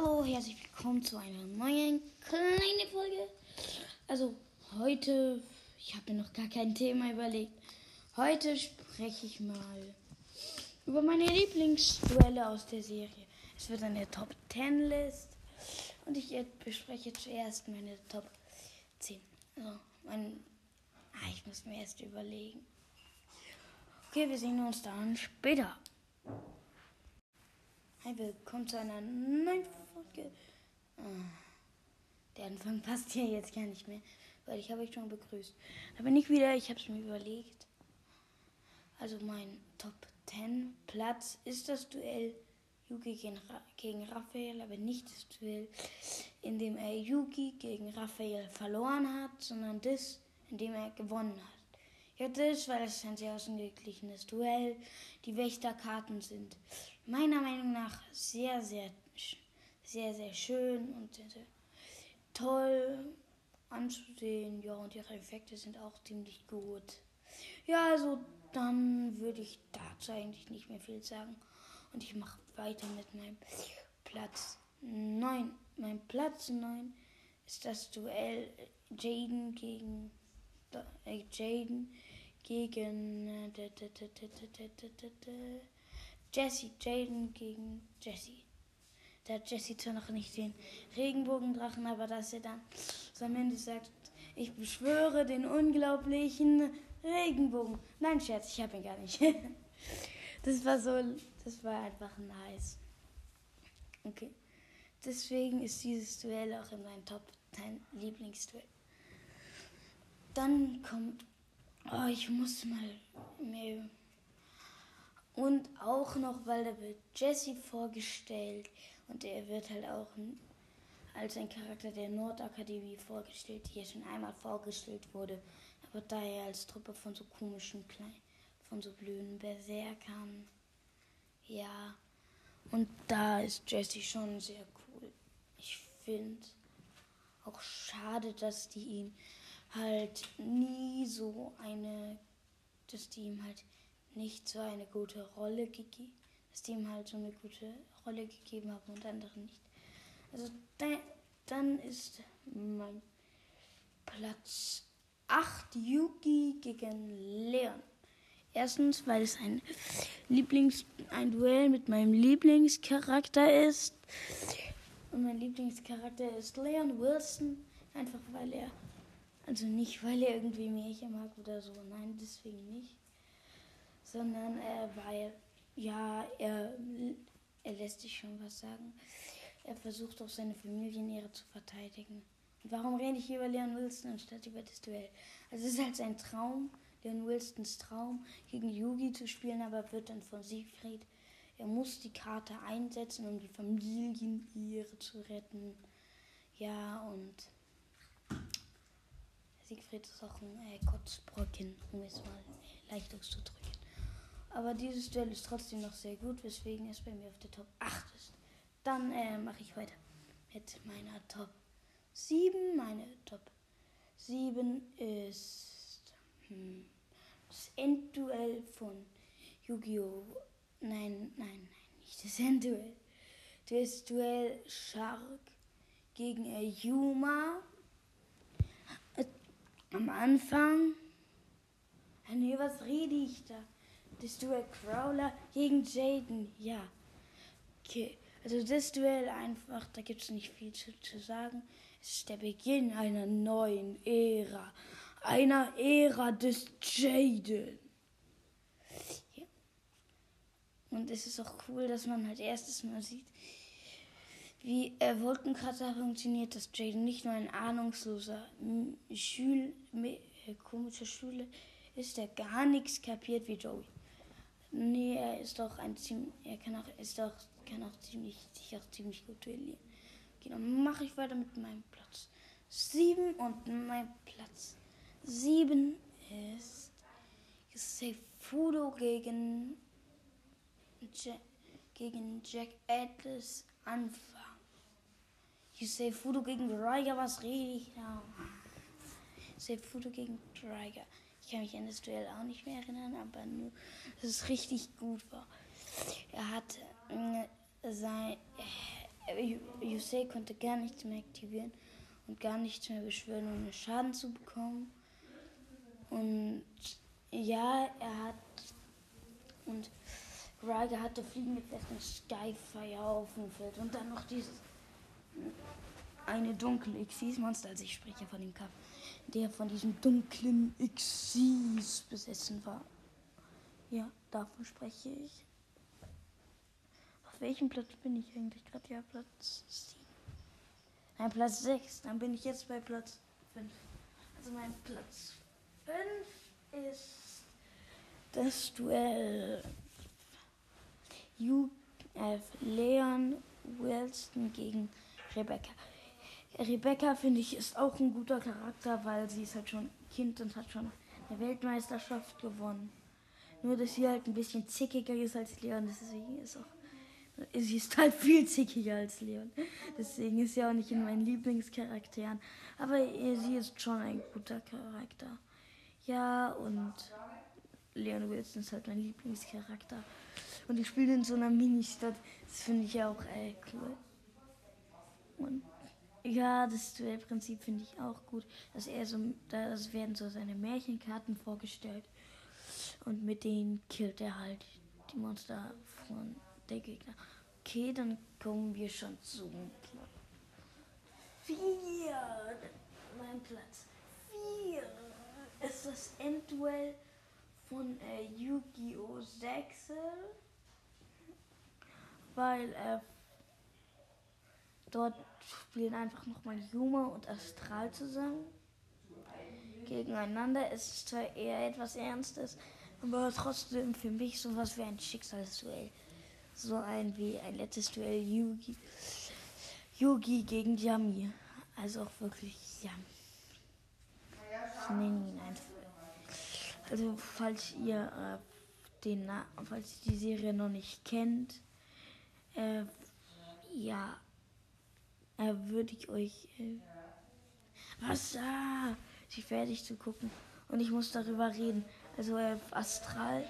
Hallo, herzlich willkommen zu einer neuen kleinen Folge. Also heute, ich habe mir noch gar kein Thema überlegt. Heute spreche ich mal über meine Lieblingsduelle aus der Serie. Es wird eine Top 10 List und ich bespreche zuerst meine Top 10. Also mein, ah, ich muss mir erst überlegen. Okay, wir sehen uns dann später. Hi, willkommen zu einer neuen Folge. Ah, der Anfang passt ja jetzt gar nicht mehr, weil ich habe euch schon begrüßt. Da bin ich wieder, ich habe es mir überlegt. Also mein Top 10 Platz ist das Duell Yugi gegen, Ra gegen Raphael, aber nicht das Duell, in dem er Yugi gegen Raphael verloren hat, sondern das, in dem er gewonnen hat. Das, weil es ein sehr ausgeglichenes Duell. Die Wächterkarten sind meiner Meinung nach sehr, sehr, sehr, sehr schön und sehr, sehr toll anzusehen. Ja, und ihre Effekte sind auch ziemlich gut. Ja, also dann würde ich dazu eigentlich nicht mehr viel sagen. Und ich mache weiter mit meinem Platz 9. Mein Platz 9 ist das Duell Jaden gegen äh, Jaden gegen Jesse, Jaden gegen Jesse. Da hat Jesse zwar noch nicht den Regenbogendrachen, aber dass er dann so am Ende sagt, ich beschwöre den unglaublichen Regenbogen. Nein, Scherz, ich habe ihn gar nicht. Das war so, das war einfach nice. Okay. Deswegen ist dieses Duell auch in meinem Top 10 Lieblingsduell. Dann kommt, oh, ich muss mal mehr und auch noch, weil da wird Jesse vorgestellt und er wird halt auch als ein Charakter der Nordakademie vorgestellt, die ja schon einmal vorgestellt wurde, aber da er als Truppe von so komischen kleinen, von so blöden Berserkern. Ja, und da ist Jesse schon sehr cool. Ich finde auch schade, dass die ihm halt nie so eine, dass die ihm halt nicht so eine gute Rolle gegeben, dass die ihm halt so eine gute Rolle gegeben haben und andere nicht. Also da, dann ist mein Platz 8 Yuki gegen Leon. Erstens, weil es ein Lieblings ein Duell mit meinem Lieblingscharakter ist. Und mein Lieblingscharakter ist Leon Wilson, einfach weil er also nicht weil er irgendwie Märchen mag oder so, nein, deswegen nicht sondern äh, weil, ja, er, er lässt sich schon was sagen. Er versucht auch seine Familienehre zu verteidigen. Warum rede ich über Leon Wilson anstatt über das Duell? Also es ist halt sein Traum, Leon Wilsons Traum, gegen Yugi zu spielen, aber wird dann von Siegfried. Er muss die Karte einsetzen, um die Familienehre zu retten. Ja, und Siegfried ist auch ein äh, Kotzbrocken, um es mal leicht auszudrücken. Aber dieses Duell ist trotzdem noch sehr gut, weswegen es bei mir auf der Top 8 ist. Dann äh, mache ich weiter mit meiner Top 7. Meine Top 7 ist hm, das Endduell von Yu-Gi-Oh! Nein, nein, nein, nicht das Endduell. Das Duell Shark gegen Yuma. Am Anfang. Nee, was rede ich da? Das Duell Crawler gegen Jaden, ja. Okay, also das Duell einfach, da gibt es nicht viel zu, zu sagen. Es ist der Beginn einer neuen Ära. Einer Ära des Jaden. Ja. Und es ist auch cool, dass man halt erstes Mal sieht, wie äh, Wolkenkrater funktioniert, dass Jaden nicht nur ein ahnungsloser Schül, äh, komischer Schüler ist, der gar nichts kapiert wie Joey. Nee, er ist doch ein ziemlich, er kann auch, ist doch, kann auch ziemlich, sich auch ziemlich gut duellieren. Okay, mache ich weiter mit meinem Platz 7 und mein Platz 7 ist Seifudo gegen, Jack, gegen Jack Atlas Anfang. Seifudo gegen Ryger, was rede ich da? Seifudo gegen Ryger. Ich kann mich an das Duell auch nicht mehr erinnern, aber nur, dass es richtig gut war. Er hat äh, sein, äh, Yusei konnte gar nichts mehr aktivieren und gar nichts mehr beschwören, ohne Schaden zu bekommen. Und ja, er hat. Und Ryger hatte fliegende festen Skyfire auf dem Feld und dann noch dieses eine dunkle Xyz-Monster, also ich spreche von dem Kampf, der von diesem dunklen Xyz besessen war. Ja, davon spreche ich. Auf welchem Platz bin ich eigentlich gerade? Ja, Platz 7. Nein, Platz 6. Dann bin ich jetzt bei Platz 5. Also mein Platz 5 ist das Duell UF äh, Leon Wilson gegen Rebecca. Rebecca finde ich ist auch ein guter Charakter, weil sie ist halt schon Kind und hat schon eine Weltmeisterschaft gewonnen. Nur, dass sie halt ein bisschen zickiger ist als Leon. Deswegen ist auch. Sie ist halt viel zickiger als Leon. Deswegen ist sie auch nicht in meinen Lieblingscharakteren. Aber sie ist schon ein guter Charakter. Ja, und Leon Wilson ist halt mein Lieblingscharakter. Und ich spiele in so einer Ministadt. Das finde ich ja auch ey, cool. Und ja, das Duellprinzip finde ich auch gut. Dass er so, das werden so seine Märchenkarten vorgestellt. Und mit denen killt er halt die Monster von der Gegner. Okay, dann kommen wir schon zu Platz 4. Mein Platz 4 ist das Endduell von äh, Yu-Gi-Oh! 6. Weil äh, dort spielen einfach nochmal Yuma und Astral zusammen gegeneinander. Es ist zwar eher etwas Ernstes, aber trotzdem für mich sowas wie ein Schicksalsduell. So ein wie ein letztes Duell Yugi. Yugi gegen Yami. Also auch wirklich Yami. Ich nenne ihn einfach. Also falls ihr äh, den falls ihr die Serie noch nicht kennt, äh, ja, äh, würde ich euch äh, was ah, sie fertig zu gucken und ich muss darüber reden. Also äh, Astral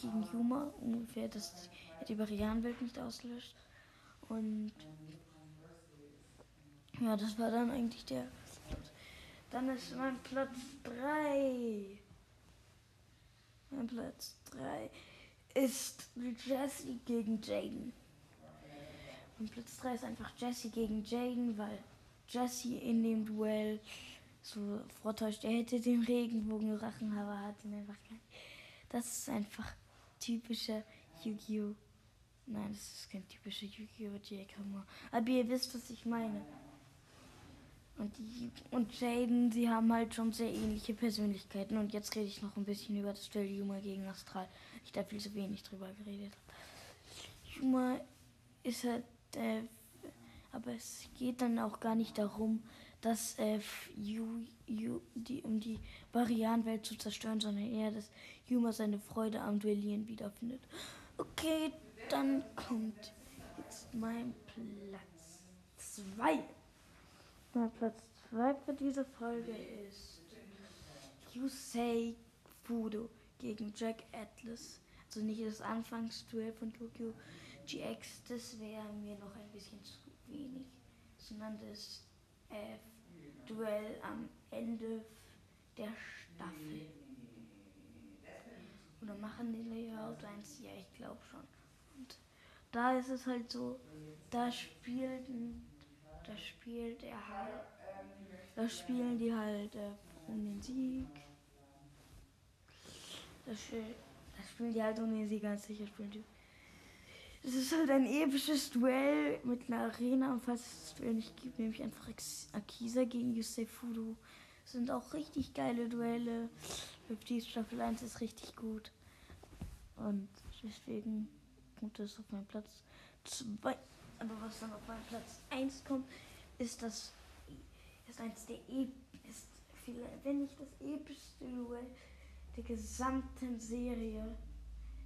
gegen Yuma, ungefähr, dass die Varianwelt nicht auslöscht. Und ja, das war dann eigentlich der. Dann ist mein Platz 3. Mein Platz 3 ist Jesse gegen Jaden. Mein Platz 3 ist einfach Jesse gegen Jaden, weil Jesse in dem Duell so vortäuscht, er hätte den Regenbogenrachen, aber hat ihn einfach nicht. Das ist einfach typischer Yu-Gi-Oh! Nein, das ist kein typischer Yu-Gi-Oh! JK Aber ihr wisst, was ich meine. Und, die, und Jaden, sie haben halt schon sehr ähnliche Persönlichkeiten. Und jetzt rede ich noch ein bisschen über das Duell Yuma gegen Astral. Ich da viel zu wenig drüber geredet. Yuma ist halt, äh, aber es geht dann auch gar nicht darum, dass äh, Yu, Yu, die, um die Varianwelt zu zerstören, sondern eher, dass Yuma seine Freude am Duellieren wiederfindet. Okay, dann kommt jetzt mein Platz 2. Mein Platz 2 für diese Folge ist Yusei Fudo gegen Jack Atlas. Also nicht das Anfangsduell von Tokyo GX, das wäre mir noch ein bisschen zu wenig, sondern das äh, Duell am Ende der Staffel. Oder machen die Layout eins? Ja, ich glaube schon. Und da ist es halt so, da spielt, da spielt er halt, da spielen die halt äh, um den Sieg. Da, da spielen die halt um den Sieg ganz sicher spielen die es ist halt ein episches Duell mit einer Arena und falls es das Duell nicht gibt, nehme ich einfach Akisa gegen Yusei Fudo. Das sind auch richtig geile Duelle. Die Staffel 1 ist richtig gut. Und deswegen kommt es auf meinen Platz 2. Aber was dann auf meinen Platz 1 kommt, ist das ist eins der e ist vielleicht, wenn nicht das epischste Duell der gesamten Serie.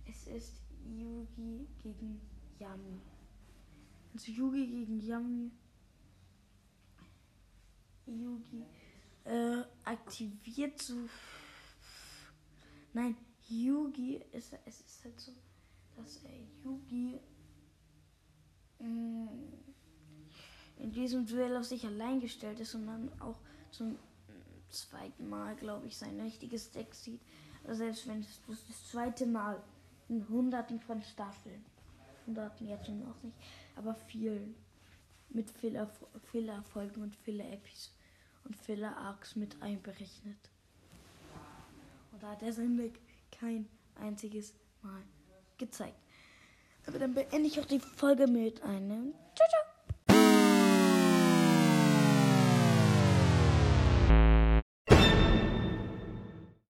Es ist Yugi gegen Yami. Also Yugi gegen Yami. Yugi äh, aktiviert so. Nein, Yugi ist es ist halt so, dass äh, Yugi mh, mm, in diesem Duell auf sich allein gestellt ist und dann auch zum zweiten Mal, glaube ich, sein richtiges Deck sieht. Also selbst wenn es bloß das zweite Mal in hunderten von Staffeln. Hunderten jetzt schon noch nicht, aber vielen. Mit Filler-Folgen und Filler-Episoden und Filler-Arcs mit einberechnet. Und da hat er sein Deck kein einziges Mal gezeigt. Aber dann beende ich auch die Folge mit einem ciao.